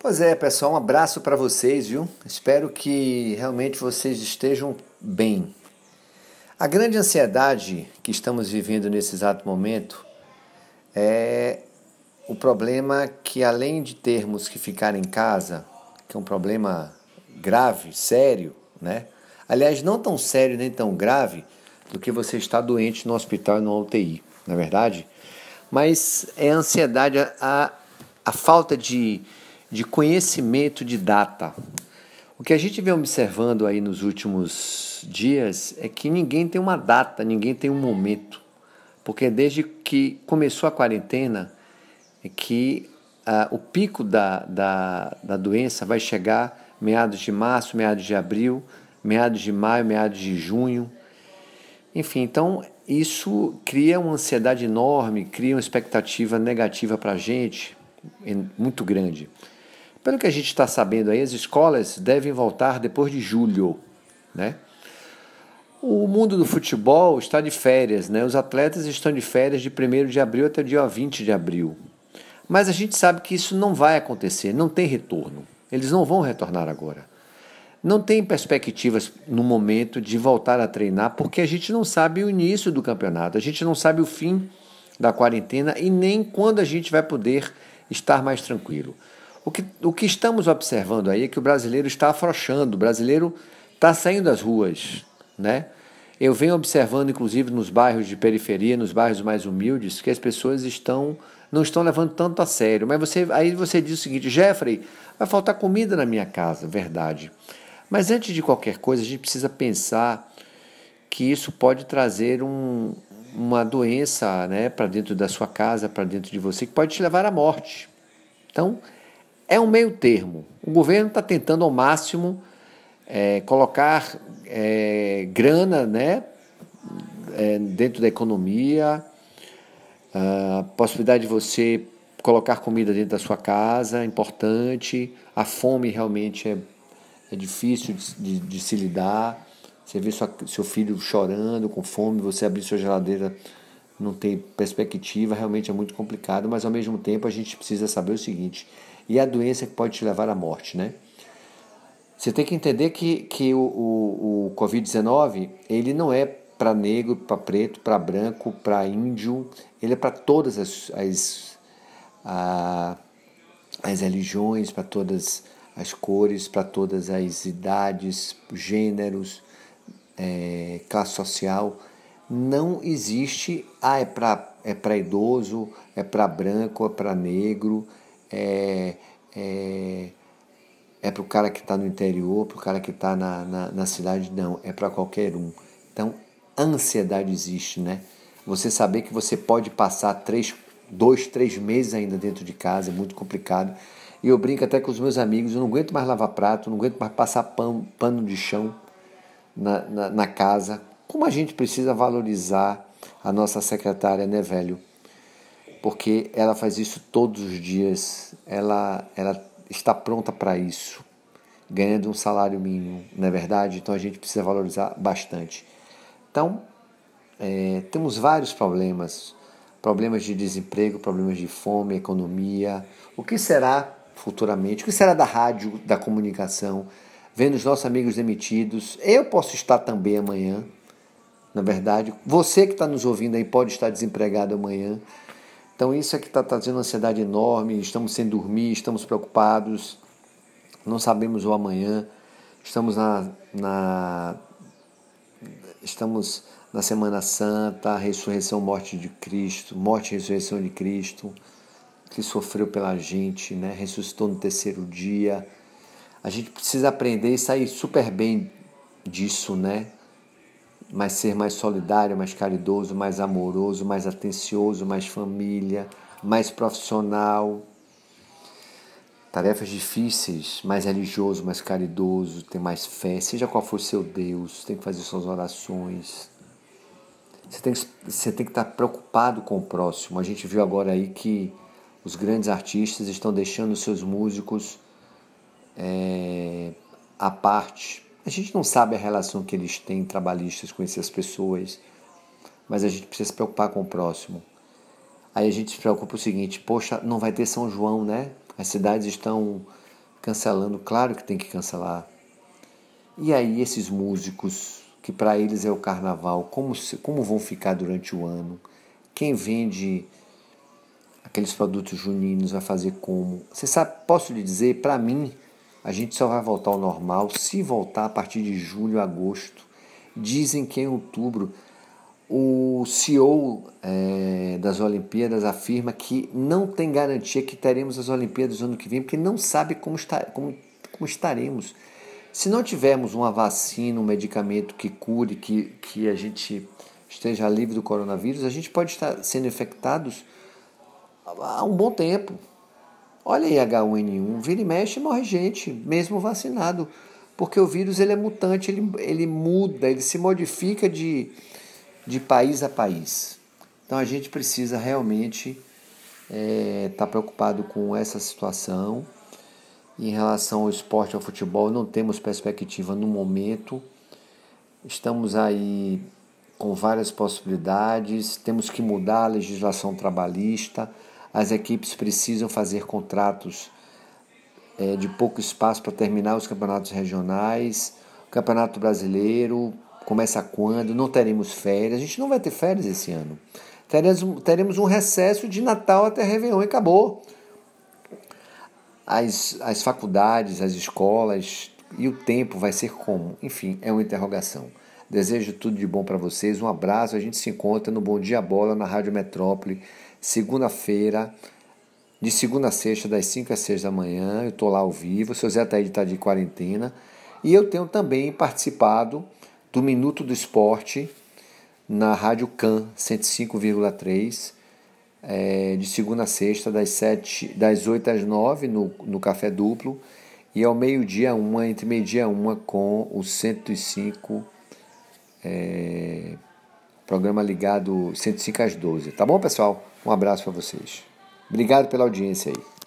Pois é, pessoal, um abraço para vocês, viu? Espero que realmente vocês estejam bem. A grande ansiedade que estamos vivendo nesse exato momento é o problema que, além de termos que ficar em casa, que é um problema grave, sério, né? Aliás, não tão sério nem tão grave do que você está doente no hospital e no UTI, na é verdade? Mas é a ansiedade, a, a falta de, de conhecimento de data. O que a gente vem observando aí nos últimos dias é que ninguém tem uma data, ninguém tem um momento. Porque desde que começou a quarentena, é que ah, o pico da, da, da doença vai chegar meados de março, meados de abril, meados de maio, meados de junho. Enfim, então isso cria uma ansiedade enorme, cria uma expectativa negativa para a gente, muito grande. Pelo que a gente está sabendo aí, as escolas devem voltar depois de julho, né? O mundo do futebol está de férias, né? Os atletas estão de férias de 1 de abril até o dia 20 de abril. Mas a gente sabe que isso não vai acontecer, não tem retorno. Eles não vão retornar agora. Não tem perspectivas no momento de voltar a treinar, porque a gente não sabe o início do campeonato, a gente não sabe o fim da quarentena e nem quando a gente vai poder estar mais tranquilo. O que, o que estamos observando aí é que o brasileiro está afrouxando, o brasileiro está saindo das ruas, né? Eu venho observando, inclusive nos bairros de periferia, nos bairros mais humildes, que as pessoas estão não estão levando tanto a sério. Mas você, aí você diz o seguinte, Jeffrey, vai faltar comida na minha casa, verdade. Mas antes de qualquer coisa, a gente precisa pensar que isso pode trazer um, uma doença né, para dentro da sua casa, para dentro de você, que pode te levar à morte. Então, é um meio termo. O governo está tentando ao máximo é, colocar é, grana né, é, dentro da economia, a possibilidade de você colocar comida dentro da sua casa é importante. A fome realmente é, é difícil de, de, de se lidar. Você vê sua, seu filho chorando, com fome, você abrir sua geladeira, não tem perspectiva, realmente é muito complicado, mas ao mesmo tempo a gente precisa saber o seguinte: e a doença que pode te levar à morte, né? Você tem que entender que, que o, o, o Covid-19 ele não é para negro, para preto, para branco, para índio, ele é para todas as, as, a, as religiões, para todas as cores, para todas as idades, gêneros, é, classe social. Não existe, ah, é para é para idoso, é para branco, é para negro, é, é, é para o cara que está no interior, para o cara que está na, na, na cidade, não, é para qualquer um. Então, ansiedade existe, né? Você saber que você pode passar três, dois, três meses ainda dentro de casa é muito complicado. E eu brinco até com os meus amigos, eu não aguento mais lavar prato, não aguento mais passar pano, pano de chão na, na, na casa. Como a gente precisa valorizar a nossa secretária, né, velho? Porque ela faz isso todos os dias, ela, ela está pronta para isso, ganhando um salário mínimo, não é verdade? Então a gente precisa valorizar bastante. Então, é, temos vários problemas: problemas de desemprego, problemas de fome, economia. O que será futuramente? O que será da rádio, da comunicação? Vendo os nossos amigos demitidos. Eu posso estar também amanhã, na verdade. Você que está nos ouvindo aí pode estar desempregado amanhã. Então, isso é que está trazendo ansiedade enorme. Estamos sem dormir, estamos preocupados, não sabemos o amanhã. Estamos na, na estamos na Semana Santa, ressurreição, morte de Cristo, morte e ressurreição de Cristo, que sofreu pela gente, né? ressuscitou no terceiro dia. A gente precisa aprender e sair super bem disso, né? Mas ser mais solidário, mais caridoso, mais amoroso, mais atencioso, mais família, mais profissional, tarefas difíceis, mais religioso, mais caridoso, ter mais fé, seja qual for seu Deus, tem que fazer suas orações. Você tem, que, você tem que estar preocupado com o próximo. A gente viu agora aí que os grandes artistas estão deixando seus músicos é, à parte. A gente não sabe a relação que eles têm trabalhistas com essas pessoas, mas a gente precisa se preocupar com o próximo. Aí a gente se preocupa o seguinte: poxa, não vai ter São João, né? As cidades estão cancelando, claro que tem que cancelar. E aí esses músicos, que para eles é o carnaval, como, como vão ficar durante o ano? Quem vende aqueles produtos juninos vai fazer como? Você sabe, posso lhe dizer, para mim, a gente só vai voltar ao normal se voltar a partir de julho, agosto. Dizem que em outubro o CEO é, das Olimpíadas afirma que não tem garantia que teremos as Olimpíadas no ano que vem, porque não sabe como, está, como, como estaremos. Se não tivermos uma vacina, um medicamento que cure, que, que a gente esteja livre do coronavírus, a gente pode estar sendo infectados há um bom tempo. Olha aí H1N1, vira e mexe morre gente, mesmo vacinado, porque o vírus ele é mutante, ele, ele muda, ele se modifica de, de país a país. Então a gente precisa realmente estar é, tá preocupado com essa situação. Em relação ao esporte, ao futebol, não temos perspectiva no momento. Estamos aí com várias possibilidades, temos que mudar a legislação trabalhista, as equipes precisam fazer contratos é, de pouco espaço para terminar os campeonatos regionais, o campeonato brasileiro começa quando? Não teremos férias, a gente não vai ter férias esse ano. Teremos, teremos um recesso de Natal até Réveillon e acabou. As, as faculdades, as escolas e o tempo vai ser como? Enfim, é uma interrogação. Desejo tudo de bom para vocês. Um abraço. A gente se encontra no Bom Dia Bola na Rádio Metrópole, segunda-feira, de segunda a sexta, das 5 às 6 da manhã. Eu estou lá ao vivo. O seu Zé Taíde está de quarentena. E eu tenho também participado do Minuto do Esporte na Rádio Can 105,3. É, de segunda a sexta, das, 7, das 8 às 9 no, no Café Duplo e ao meio-dia uma, entre meio-dia uma com o 105 é, programa ligado 105 às 12. Tá bom, pessoal? Um abraço para vocês. Obrigado pela audiência aí.